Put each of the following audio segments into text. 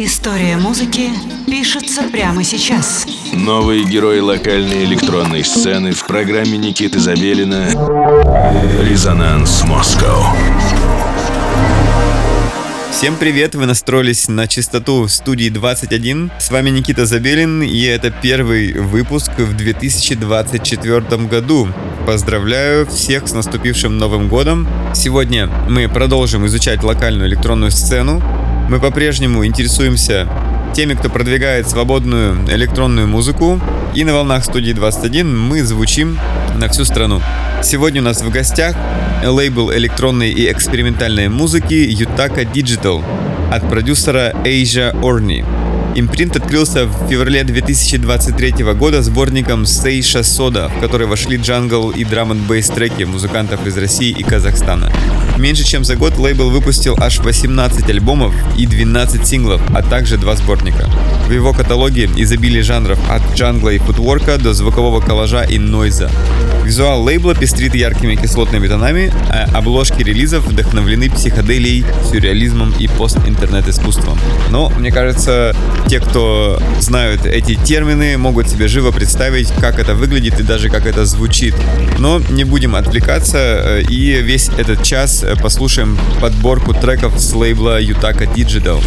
История музыки пишется прямо сейчас. Новые герои локальной электронной сцены в программе Никиты Забелина «Резонанс Москва». Всем привет, вы настроились на частоту студии 21. С вами Никита Забелин, и это первый выпуск в 2024 году. Поздравляю всех с наступившим Новым годом. Сегодня мы продолжим изучать локальную электронную сцену, мы по-прежнему интересуемся теми, кто продвигает свободную электронную музыку. И на волнах студии 21 мы звучим на всю страну. Сегодня у нас в гостях лейбл электронной и экспериментальной музыки Yutaka Digital от продюсера Asia Orni. Импринт открылся в феврале 2023 года сборником Сейша Сода, в который вошли джангл и драм н бейс треки музыкантов из России и Казахстана. Меньше чем за год лейбл выпустил аж 18 альбомов и 12 синглов, а также два сборника. В его каталоге изобилие жанров от джангла и футворка до звукового коллажа и нойза. Визуал лейбла пестрит яркими кислотными тонами, а обложки релизов вдохновлены психоделией, сюрреализмом и пост-интернет-искусством. Но, мне кажется, те, кто знают эти термины, могут себе живо представить, как это выглядит и даже как это звучит. Но не будем отвлекаться э, и весь этот час послушаем подборку треков с лейбла Yutaka Digital.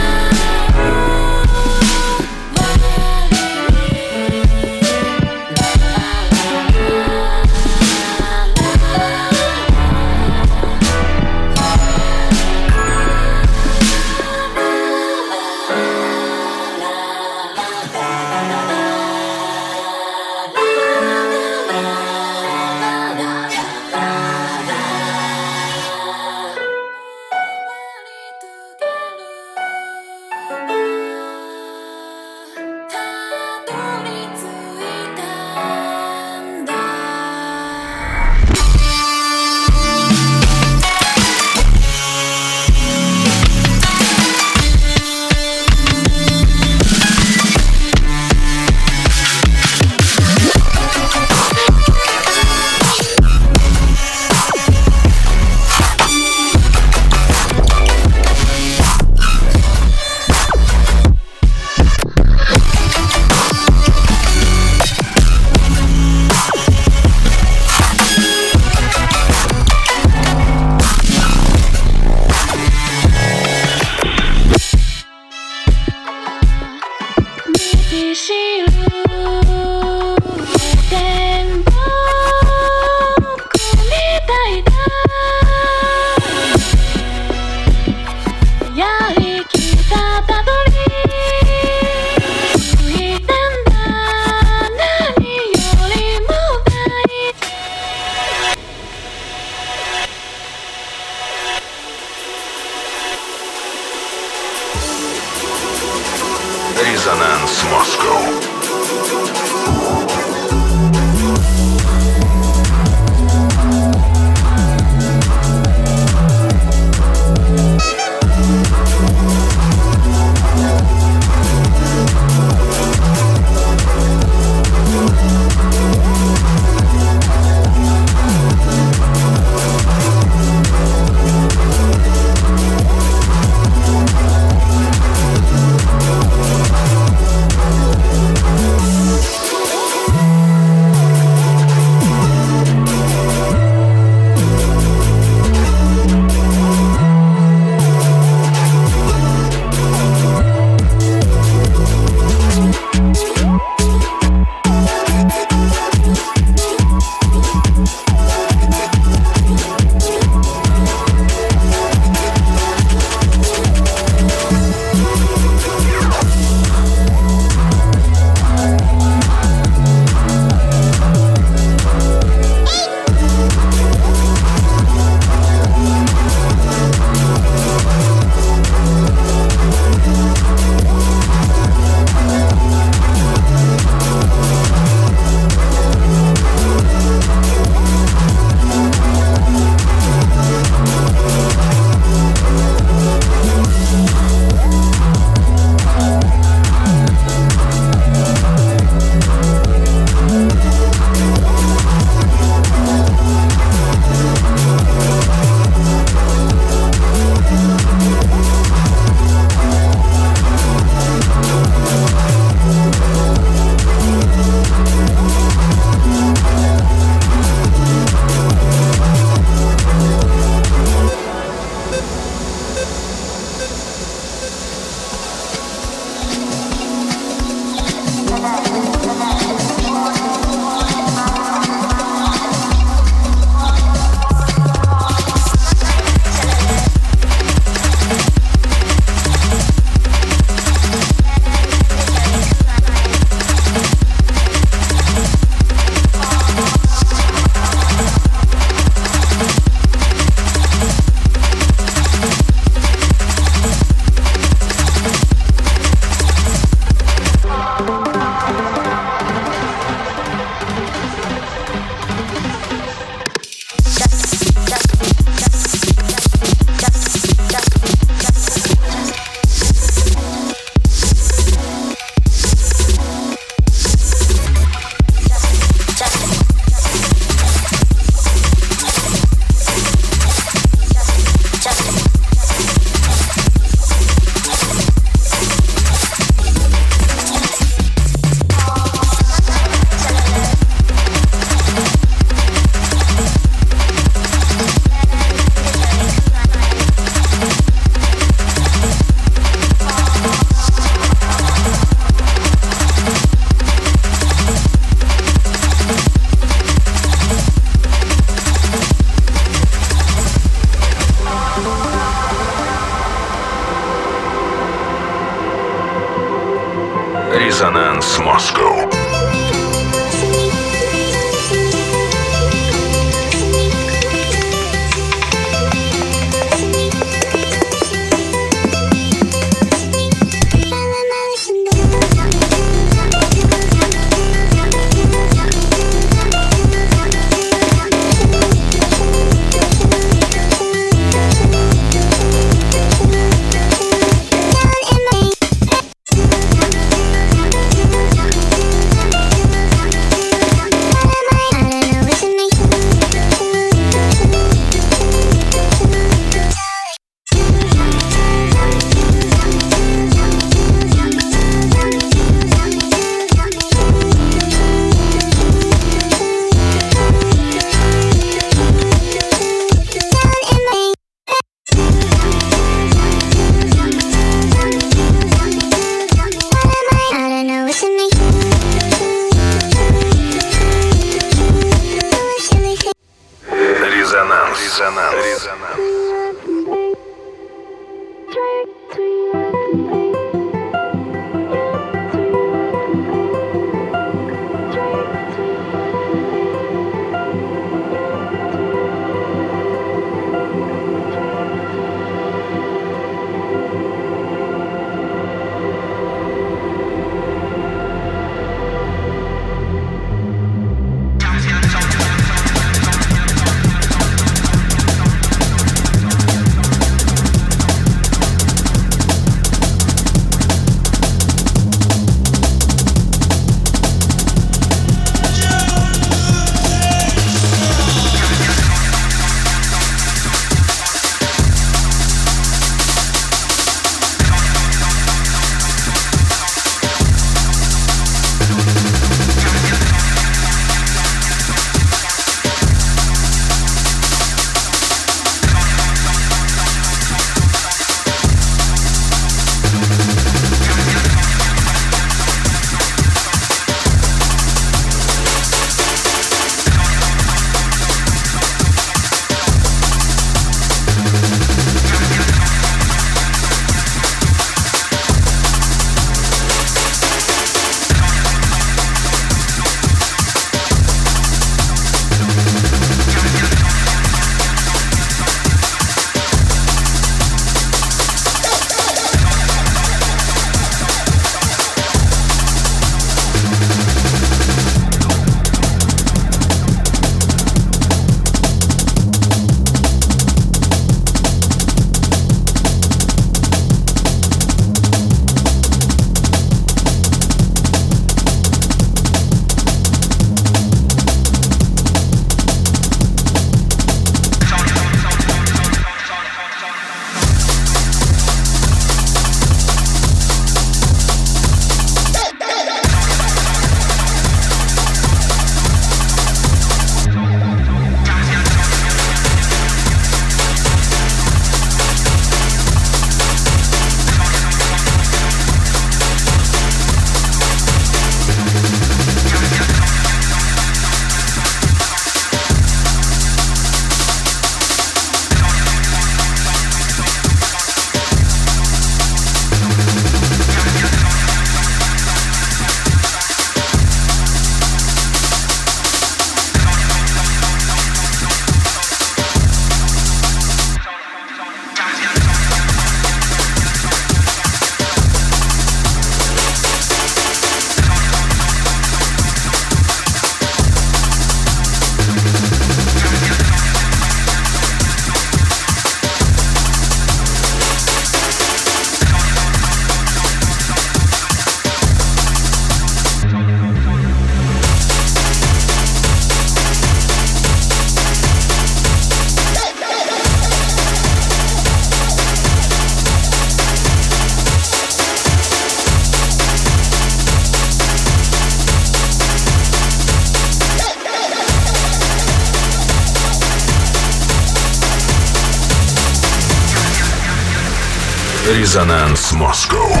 Резонанс Москва.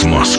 Резонанс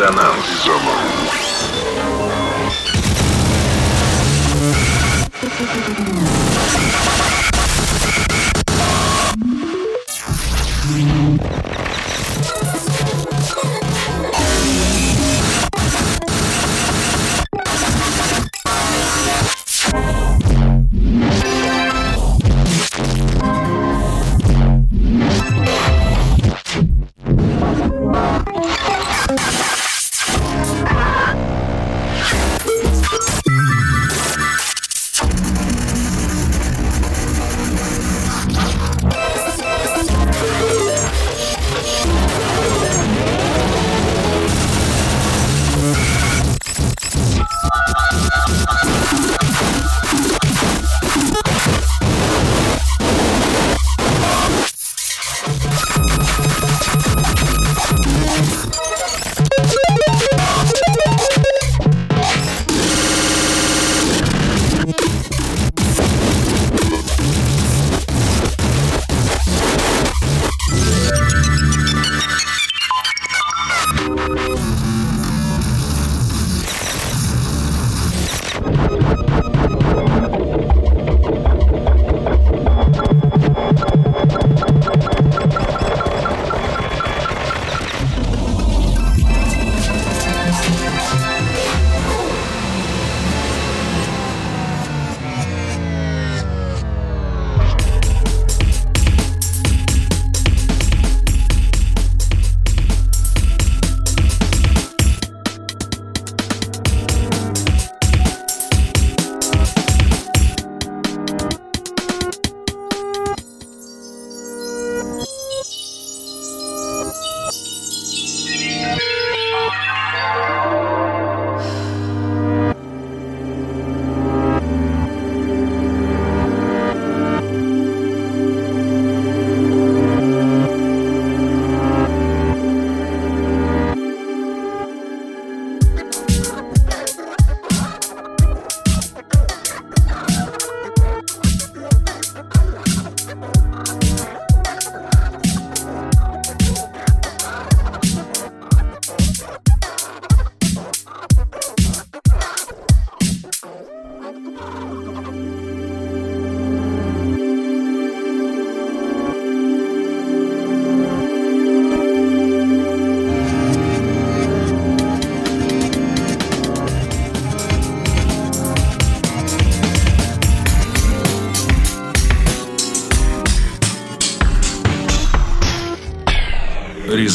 Резонанс. Резонанс.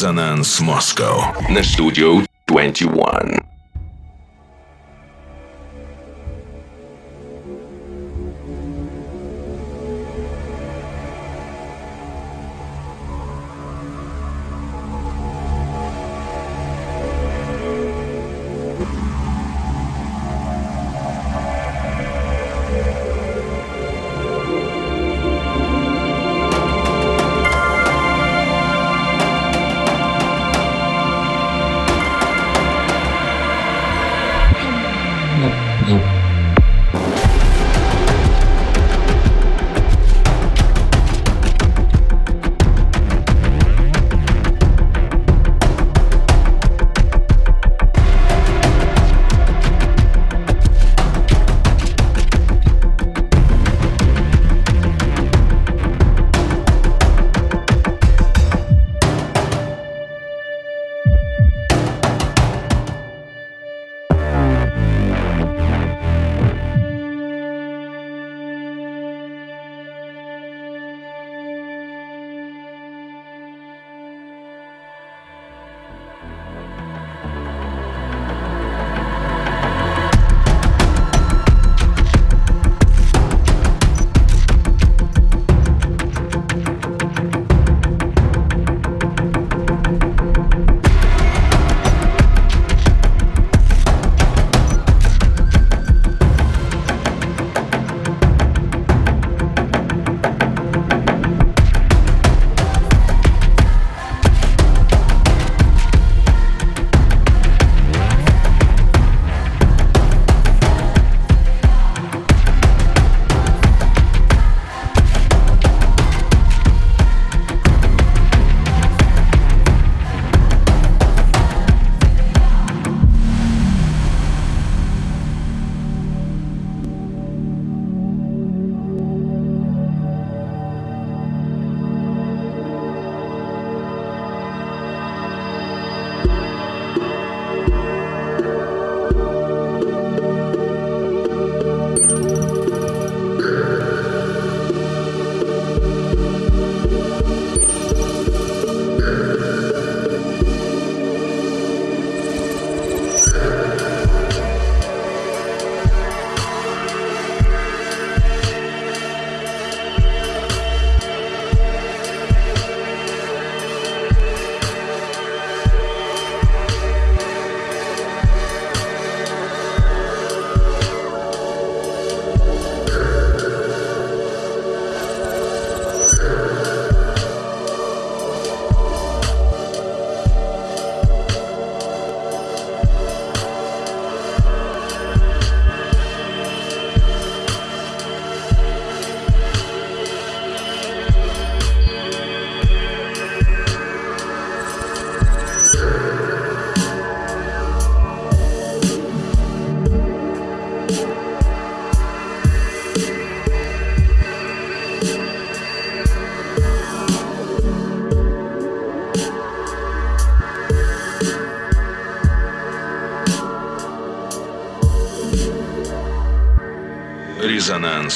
Резонанс Москва на студию 21.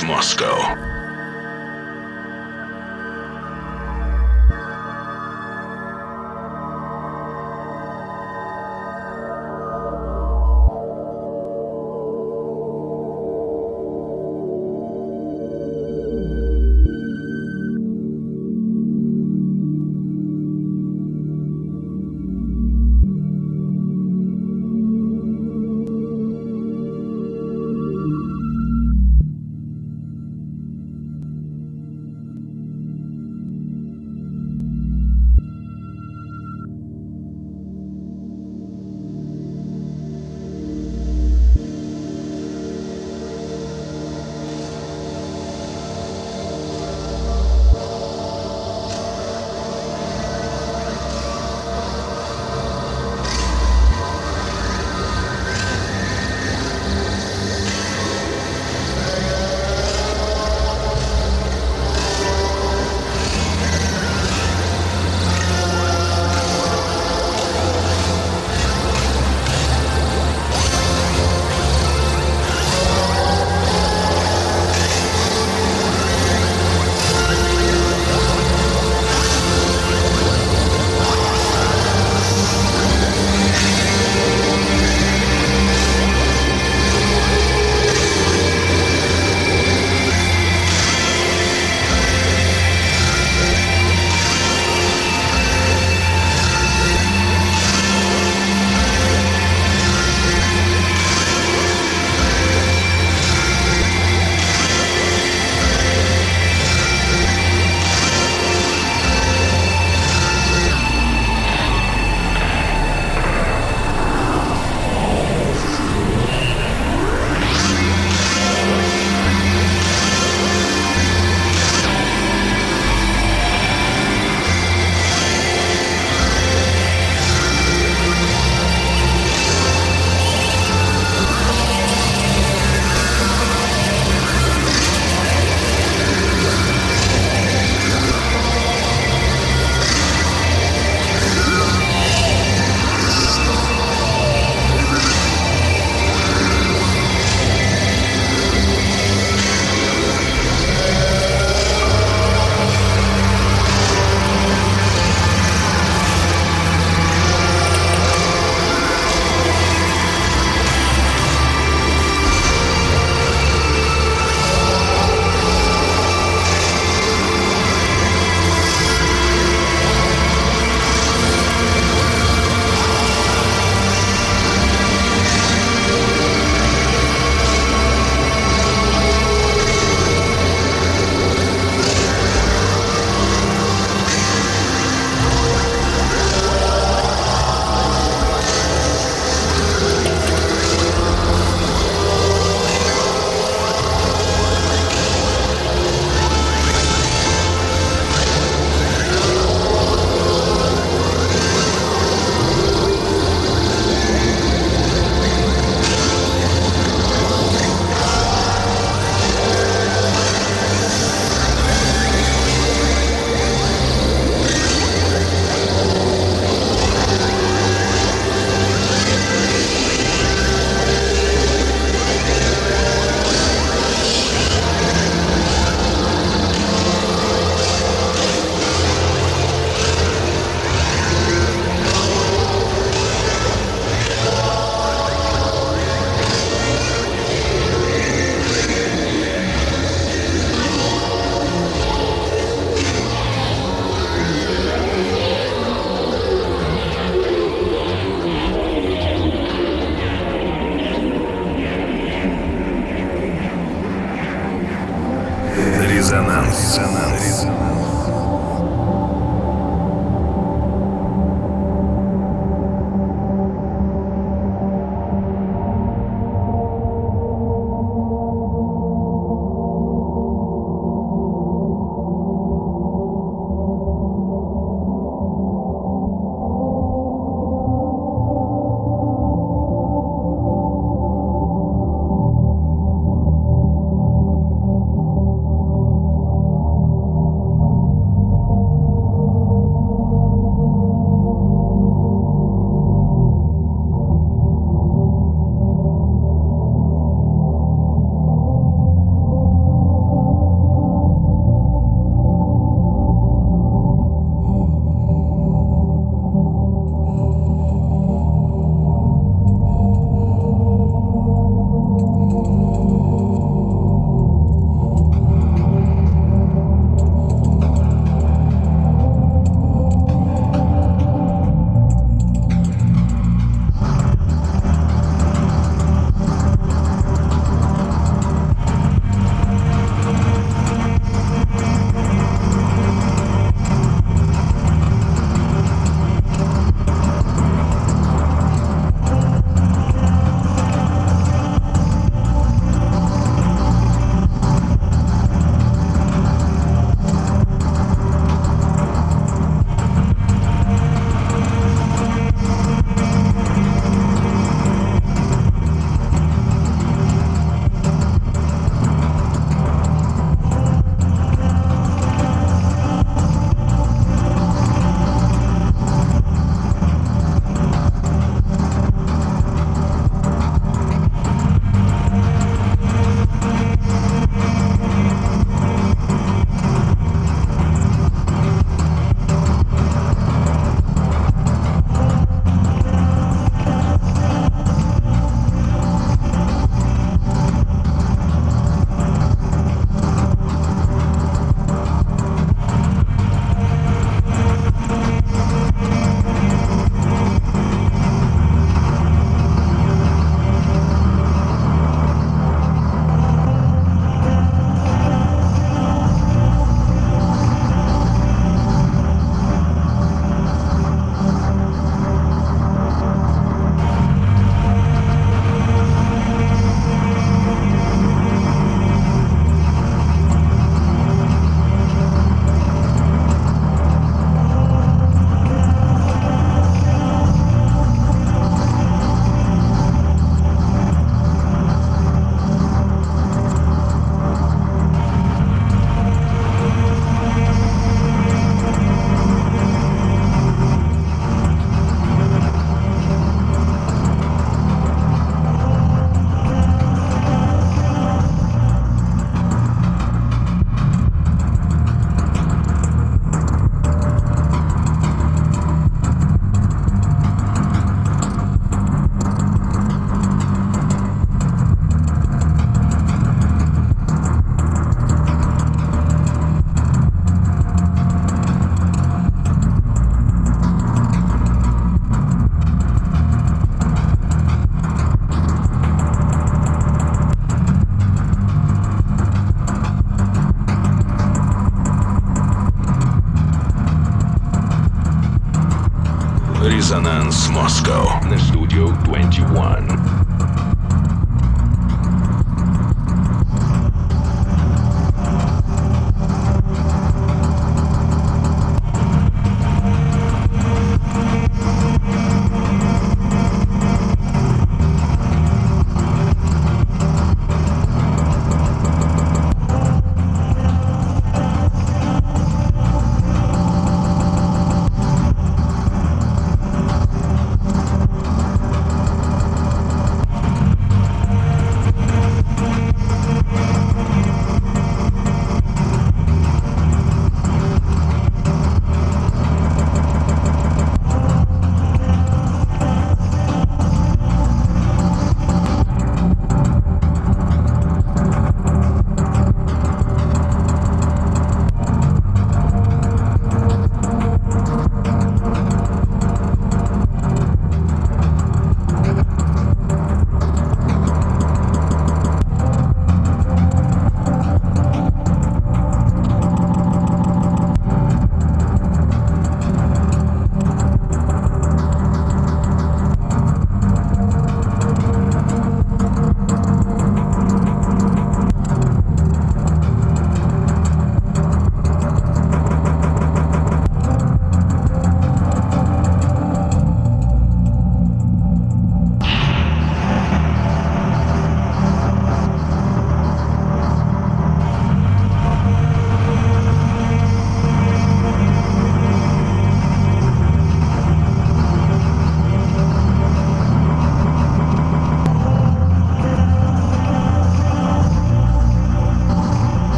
Резонанс Москва. Резонанс Москва на студию 21.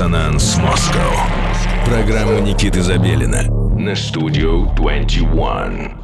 Резонанс Москва. Программа Никиты Забелина на студию 21.